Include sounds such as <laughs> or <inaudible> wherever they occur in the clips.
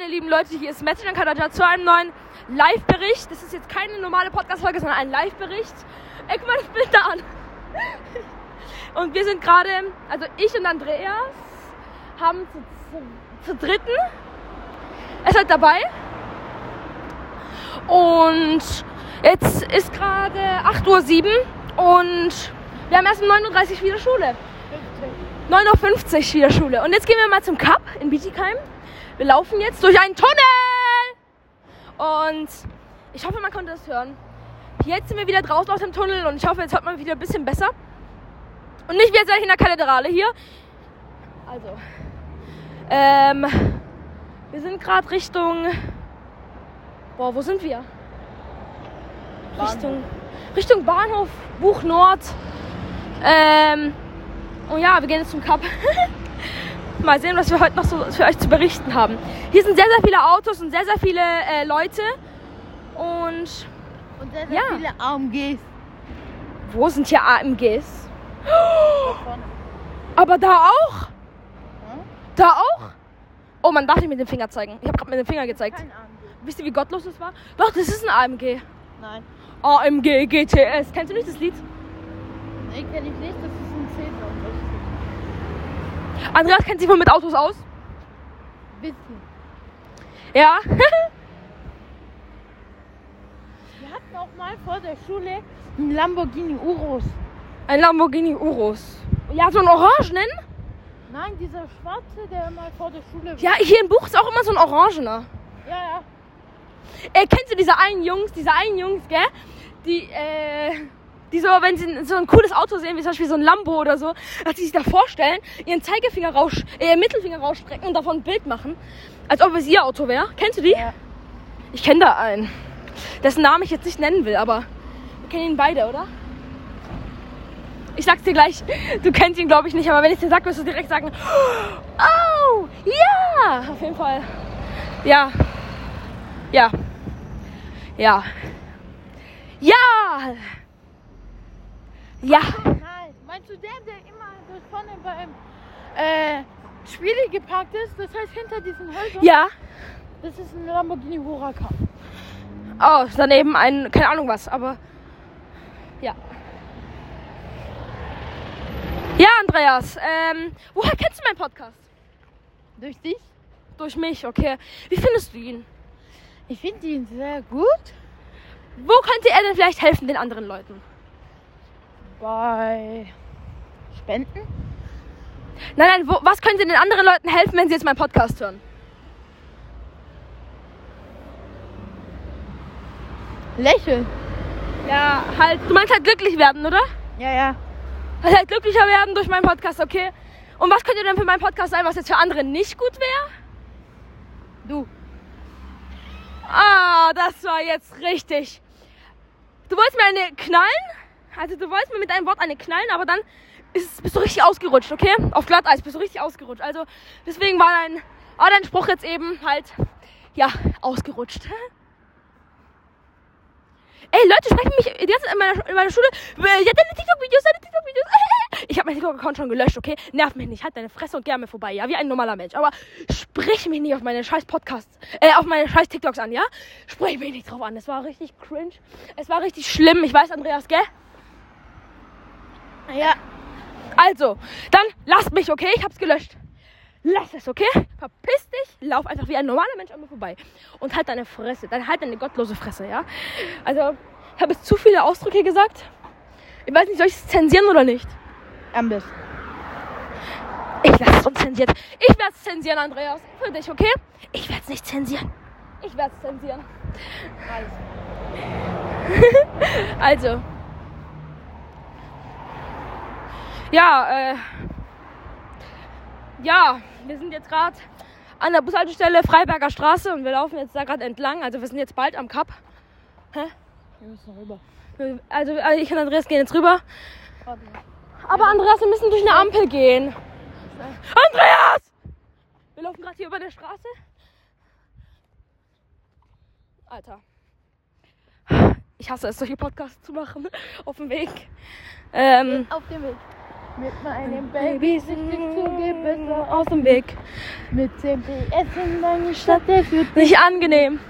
meine lieben Leute, hier ist Metin Kadaja zu einem neuen Live-Bericht. Das ist jetzt keine normale Podcast-Folge, sondern ein Live-Bericht. Ey, guck mal das Bild da an. Und wir sind gerade, also ich und Andreas haben zu, zu, zu dritten es halt dabei. Und jetzt ist gerade 8.07 Uhr und wir haben erst um 39 Uhr wieder Schule. 9.50 Uhr wieder Schule. Und jetzt gehen wir mal zum Cup in Bietigheim. Wir laufen jetzt durch einen Tunnel. Und ich hoffe, man konnte das hören. Jetzt sind wir wieder draußen aus dem Tunnel und ich hoffe, jetzt hört man wieder ein bisschen besser. Und nicht wie jetzt in der Kathedrale hier. Also, ähm, wir sind gerade Richtung. Boah, wo sind wir? Bahnhof. Richtung, Richtung Bahnhof, Buch Nord. Ähm, und ja, wir gehen jetzt zum Cup. <laughs> Mal sehen, was wir heute noch so für euch zu berichten haben. Hier sind sehr, sehr viele Autos und sehr, sehr viele äh, Leute. Und Und sehr, sehr Ja. viele AMGs. wo sind hier AMGs? Aber da auch? Hm? Da auch? Oh, man darf nicht mit dem Finger zeigen. Ich habe gerade mit dem Finger gezeigt. Kein AMG. Wisst ihr, wie gottlos das war? Doch, das ist ein AMG. Nein. AMG GTS. Kennst du nicht das Lied? Nee, kenn ich nicht. Das ist. Andreas kennt sich wohl mit Autos aus. Bisschen. Ja. <laughs> Wir hatten auch mal vor der Schule einen Lamborghini Urus. Ein Lamborghini Urus. Ja, so ein orangenen. Nein, dieser schwarze, der mal vor der Schule war. Ja, hier im Buch ist auch immer so ein orangener. Ja, ja. Äh, kennst du diese einen Jungs, diese einen Jungs, gell? Die, äh, die so, wenn sie so ein cooles Auto sehen, wie zum Beispiel so ein Lambo oder so, dass sie sich da vorstellen, ihren Zeigefinger raus, äh, ihren Mittelfinger rausstrecken und davon ein Bild machen. Als ob es ihr Auto wäre. Kennst du die? Ja. Ich kenne da einen. Dessen Namen ich jetzt nicht nennen will, aber wir kennen ihn beide, oder? Ich sag's dir gleich, du kennst ihn, glaube ich, nicht, aber wenn ich dir sag, wirst du direkt sagen, <gasps> oh, ja, auf jeden Fall. Ja. Ja. Ja. Ja. Ja. Nein. Meinst du den, der immer dort vorne beim äh, Spiele geparkt ist? Das heißt hinter diesen Häusern? Ja. Das ist ein Lamborghini Huracan. Oh, daneben ein, keine Ahnung was, aber ja. Ja, Andreas, ähm, woher kennst du meinen Podcast? Durch dich? Durch mich, okay. Wie findest du ihn? Ich finde ihn sehr gut. Wo könnte er denn vielleicht helfen den anderen Leuten? Bei Spenden? Nein, nein, wo, was könnte den anderen Leuten helfen, wenn sie jetzt meinen Podcast hören? Lächeln. Ja, halt, du meinst halt glücklich werden, oder? Ja, ja. Halt, halt glücklicher werden durch meinen Podcast, okay? Und was könnte denn für meinen Podcast sein, was jetzt für andere nicht gut wäre? Du. Ah, das war jetzt richtig. Du wolltest mir eine knallen? Also du wolltest mir mit einem Wort eine knallen, aber dann ist, bist du richtig ausgerutscht, okay? Auf Glatteis bist du richtig ausgerutscht. Also deswegen war dein, war dein Spruch jetzt eben halt, ja, ausgerutscht. <laughs> Ey, Leute, sprechen mich Zeit in meiner, in meiner Schule. Ja, deine TikTok-Videos, deine TikTok-Videos. <laughs> Ich habe meinen TikTok-Account schon gelöscht, okay? Nerv mich nicht. Halt deine Fresse und mir vorbei, ja? Wie ein normaler Mensch. Aber sprich mich nicht auf meine scheiß Podcasts, äh, auf meine scheiß TikToks an, ja? Sprich mich nicht drauf an. Es war richtig cringe. Es war richtig schlimm. Ich weiß, Andreas, gell? Ja. Also, dann lasst mich, okay? Ich hab's gelöscht. Lass es, okay? Verpiss dich, lauf einfach wie ein normaler Mensch an mir vorbei. Und halt deine Fresse. Dann halt deine gottlose Fresse, ja? Also, ich habe jetzt zu viele Ausdrücke gesagt. Ich weiß nicht, soll ich es zensieren oder nicht? Am besten. Ich lasse es unzensiert. Ich werde es zensieren, Andreas. Für dich, okay? Ich werde es nicht zensieren. Ich werde es zensieren. <laughs> Also. Ja, äh. Ja, wir sind jetzt gerade an der Bushaltestelle Freiberger Straße und wir laufen jetzt da gerade entlang. Also wir sind jetzt bald am Cup. Hä? Wir müssen rüber. Also also ich und Andreas gehen jetzt rüber. Aber Andreas, wir müssen durch eine Ampel gehen. Andreas! Wir laufen gerade hier über der Straße. Alter. Ich hasse es, solche Podcasts zu machen. <laughs> Auf dem Weg. Ähm, Auf dem Weg. Mit meinem Baby sich nicht zu besser aus dem Weg. Mit dem PS in deine Stadt, der führt Nicht angenehm.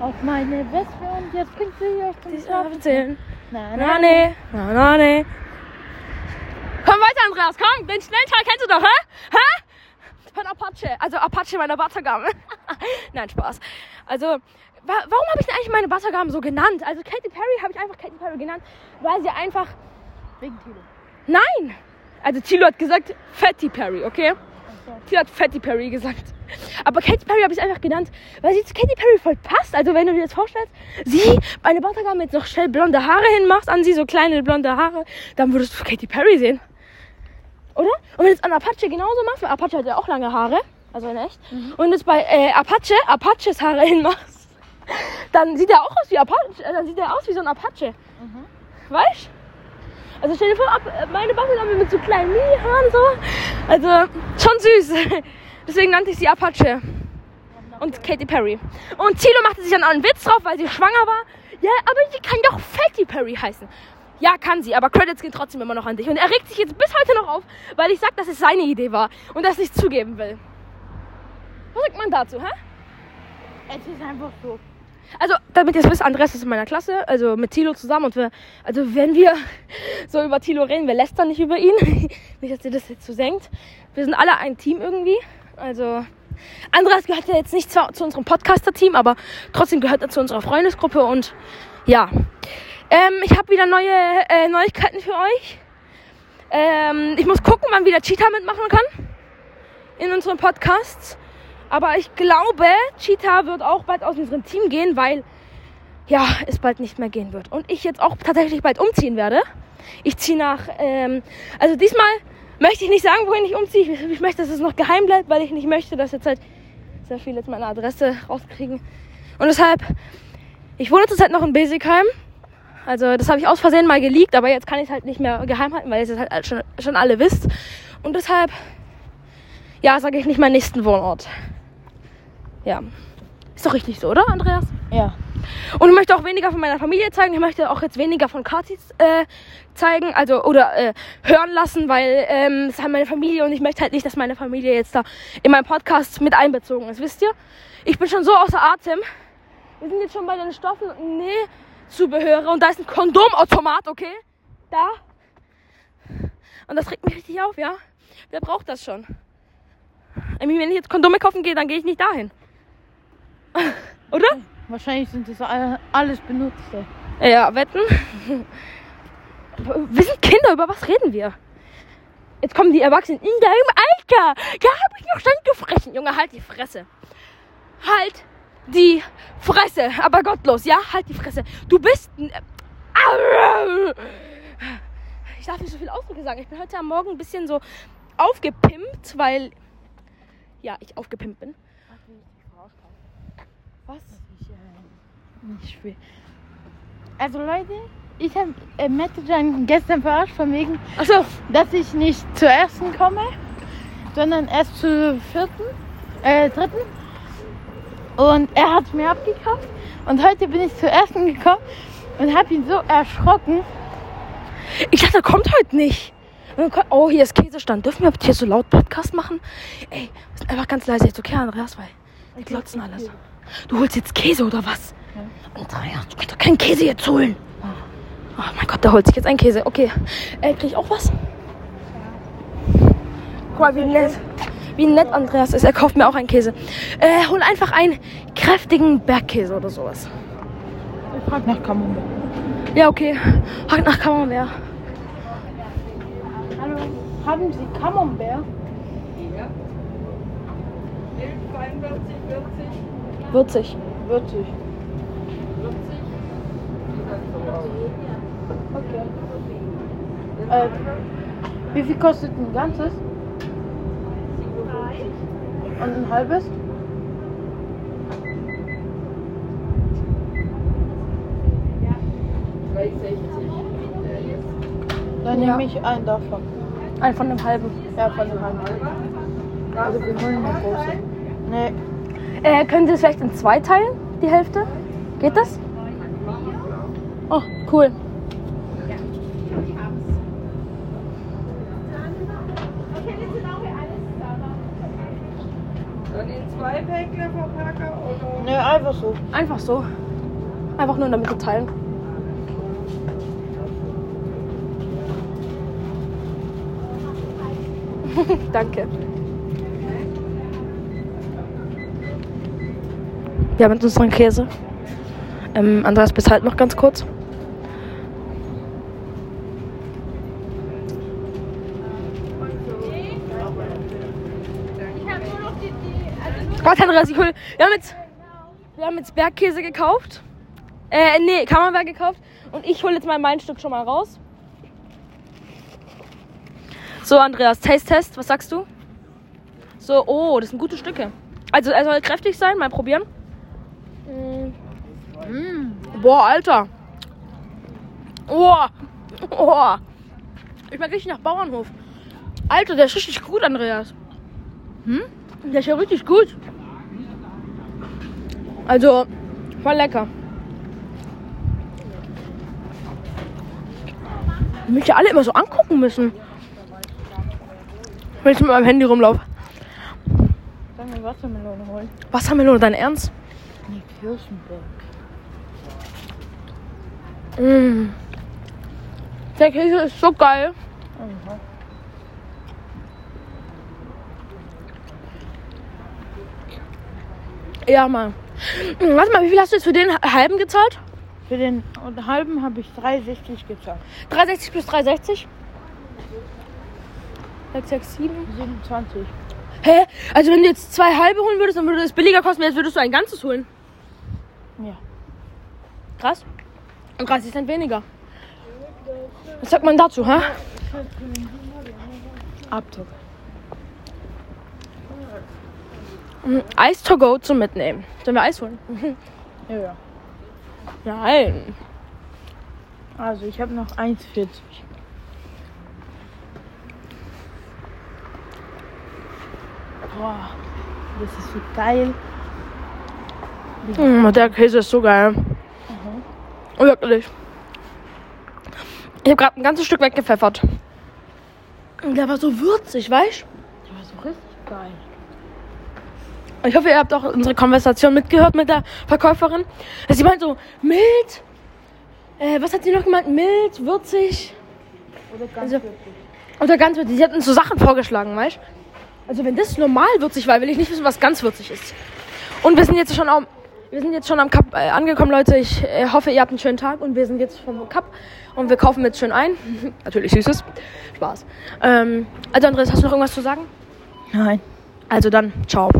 auf meine Wespe und jetzt bringt sie auf den Schlaf. Erzählen. Na, Na na, ne, na na ne. Komm weiter, Andreas, komm, den Schnellteil kennst du doch, hä? Hä? Von Apache, also Apache meiner Battergame. <laughs> Nein, Spaß. Also, wa warum habe ich denn eigentlich meine Battergame so genannt? Also Katy Perry habe ich einfach Katy Perry genannt, weil sie einfach, Wegen Tilo. nein. Also Tilo hat gesagt Fatty Perry, okay? Tilo hat Fatty Perry gesagt. Aber Katy Perry habe ich einfach genannt, weil sie zu Katy Perry voll passt. Also wenn du dir das vorstellst, sie bei einer Battergame jetzt noch schnell blonde Haare hinmachst an sie, so kleine blonde Haare, dann würdest du Katy Perry sehen. Oder? Und wenn du es an Apache genauso machst, weil Apache hat ja auch lange Haare, also in echt, und jetzt bei äh, Apache, Apaches Haare hinmachst, <laughs> dann sieht er auch aus wie Apache, äh, dann sieht er aus wie so ein Apache. Weißt? Also stell dir vor, ab, äh, meine Battergame mit so kleinen Mini-Haaren so. Also schon süß. <laughs> Deswegen nannte ich sie Apache. Und Katy Perry. Und Tilo machte sich dann einen Witz drauf, weil sie schwanger war. Ja, aber sie kann doch Fatty Perry heißen. Ja, kann sie, aber Credits gehen trotzdem immer noch an dich. Und er regt sich jetzt bis heute noch auf, weil ich sag, dass es seine Idee war und das nicht zugeben will. Was sagt man dazu, hä? Es ist einfach so. Also, damit ihr es wisst, Andreas ist in meiner Klasse, also mit Tilo zusammen. Und wir, also wenn wir <laughs> so über Tilo reden, wir lästern nicht über ihn. <laughs> nicht, dass ihr das jetzt so senkt. Wir sind alle ein Team irgendwie. Also, Andreas gehört ja jetzt nicht zwar zu unserem Podcaster-Team, aber trotzdem gehört er zu unserer Freundesgruppe. Und ja, ähm, ich habe wieder neue äh, Neuigkeiten für euch. Ähm, ich muss gucken, wann wieder Cheetah mitmachen kann in unseren Podcasts. Aber ich glaube, Cheetah wird auch bald aus unserem Team gehen, weil ja, es bald nicht mehr gehen wird. Und ich jetzt auch tatsächlich bald umziehen werde. Ich ziehe nach, ähm, also diesmal möchte ich nicht sagen, wohin ich umziehe. Ich, ich möchte, dass es noch geheim bleibt, weil ich nicht möchte, dass jetzt halt sehr viele jetzt meine Adresse rauskriegen. Und deshalb, ich wohne zurzeit noch in Besigheim. Also das habe ich aus Versehen mal geleakt, aber jetzt kann ich es halt nicht mehr geheim halten, weil ihr es halt schon, schon alle wisst. Und deshalb, ja, sage ich nicht meinen nächsten Wohnort. Ja. Ist doch richtig so, oder, Andreas? Ja. Und ich möchte auch weniger von meiner Familie zeigen. Ich möchte auch jetzt weniger von Katis äh, zeigen, also oder äh, hören lassen, weil ähm, es ist halt meine Familie und ich möchte halt nicht, dass meine Familie jetzt da in meinem Podcast mit einbezogen ist. Wisst ihr? Ich bin schon so außer Atem. Wir sind jetzt schon bei den Stoffen und Nähzubehöre und da ist ein Kondomautomat, okay? Da. Und das regt mich richtig auf, ja? Wer braucht das schon? I mean, wenn ich jetzt Kondome kaufen gehe, dann gehe ich nicht dahin. Oder? Wahrscheinlich sind das alle- alles Benutzte. Ja, wetten? Wir sind Kinder, über was reden wir? Jetzt kommen die Erwachsenen in deinem Alter. Ja, hab ich noch schon gefressen. Junge, halt die Fresse. Halt die Fresse. Aber gottlos, ja? Halt die Fresse. Du bist ein... Ich darf nicht so viel Ausdrücke sagen. Ich bin heute am Morgen ein bisschen so aufgepimpt, weil... Ja, ich aufgepimpt bin. Was? Ich, äh, nicht schwer. Also Leute, ich habe äh, Mette dann gestern verarscht von wegen, Achso. dass ich nicht zur ersten komme, sondern erst zur vierten, äh, dritten. Und er hat mir abgekauft. Und heute bin ich zur ersten gekommen und habe ihn so erschrocken. Ich dachte, er kommt heute nicht. Oh, hier ist Käsestand. Dürfen wir hier so laut Podcast machen? Ey, wir sind einfach ganz leise jetzt, okay, Andreas, weil die glotzen alle so. Du holst jetzt Käse oder was? Andreas, du kannst doch keinen Käse jetzt holen. Oh mein Gott, der holt sich jetzt einen Käse. Okay, äh, krieg ich auch was? Guck mal, wie nett. Wie nett Andreas ist. Er kauft mir auch einen Käse. Äh, hol einfach einen kräftigen Bergkäse oder sowas. Ich frage nach Camembert. Ja, okay. Hack nach Camembert. Hallo, haben Sie Camembert? 40. 40. Okay. Äh, wie viel kostet ein ganzes? Und ein halbes? Dann Ja. nehme ich einen davon. Ein von dem halben. Ja, von dem halben. Also wir holen eine große. Nee, äh, können Sie es vielleicht in zwei teilen, die Hälfte? Geht das? Oh, cool. zwei Päckler verpacken oder? Ne, einfach so. Einfach so. Einfach nur in der Mitte teilen. <laughs> Danke. Haben jetzt unseren Käse. Ähm, Andreas bezahlt noch ganz kurz. Warte, Andreas, ich hol. Wir haben jetzt, wir haben jetzt Bergkäse gekauft. Äh, nee, Camembert gekauft. Und ich hole jetzt mal mein Stück schon mal raus. So, Andreas, Taste-Test, was sagst du? So, oh, das sind gute Stücke. Also, er soll kräftig sein, mal probieren. Mm. Boah, Alter. Oh. Oh. Ich mag richtig nach Bauernhof. Alter, der ist richtig gut, Andreas. Hm? Der ist ja richtig gut. Also, voll lecker. Ich mich ja alle immer so angucken müssen. Wenn ich mit meinem Handy rumlaufe. Dann Wassermelone holen. Wassermelone, dein Ernst? Nee, Kirschenberg. Mm. Der Käse ist so geil. Aha. Ja, Mann. Warte mal, wie viel hast du jetzt für den halben gezahlt? Für den halben habe ich 3,60 gezahlt. 360 plus 360? 6, 6, 7. 27. Hä? Also wenn du jetzt zwei halbe holen würdest, dann würde das billiger kosten, als würdest du ein ganzes holen. Ja. Krass. Und 30 Cent weniger. Was sagt man dazu, hä? Abdruck. Mm, Eis to go zum Mitnehmen. Sollen wir Eis holen? <laughs> Ja, ja. Nein. Also ich habe noch 1,40. Boah, das ist so geil. Mm, der Käse ist so geil. Wirklich. Ich habe gerade ein ganzes Stück weggepfeffert. Und Der war so würzig, weißt Der war so richtig geil. du? Ich hoffe, ihr habt auch unsere Konversation mitgehört mit der Verkäuferin. Sie meint so, mild. Äh, was hat sie noch gemeint? Mild, würzig. Oder ganz Also- wirklich. Oder ganz würzig. Sie hat uns so Sachen vorgeschlagen, weißt Also wenn das normal würzig war, will ich nicht wissen, was ganz würzig ist. Und wir sind jetzt schon am, wir sind jetzt schon am Cup äh, angekommen, Leute. Ich äh, hoffe, ihr habt einen schönen Tag und wir sind jetzt vom Cup und wir kaufen jetzt schön ein. <laughs> Natürlich süßes. Spaß. Ähm, also Andreas, hast du noch irgendwas zu sagen? Nein. Also dann, ciao.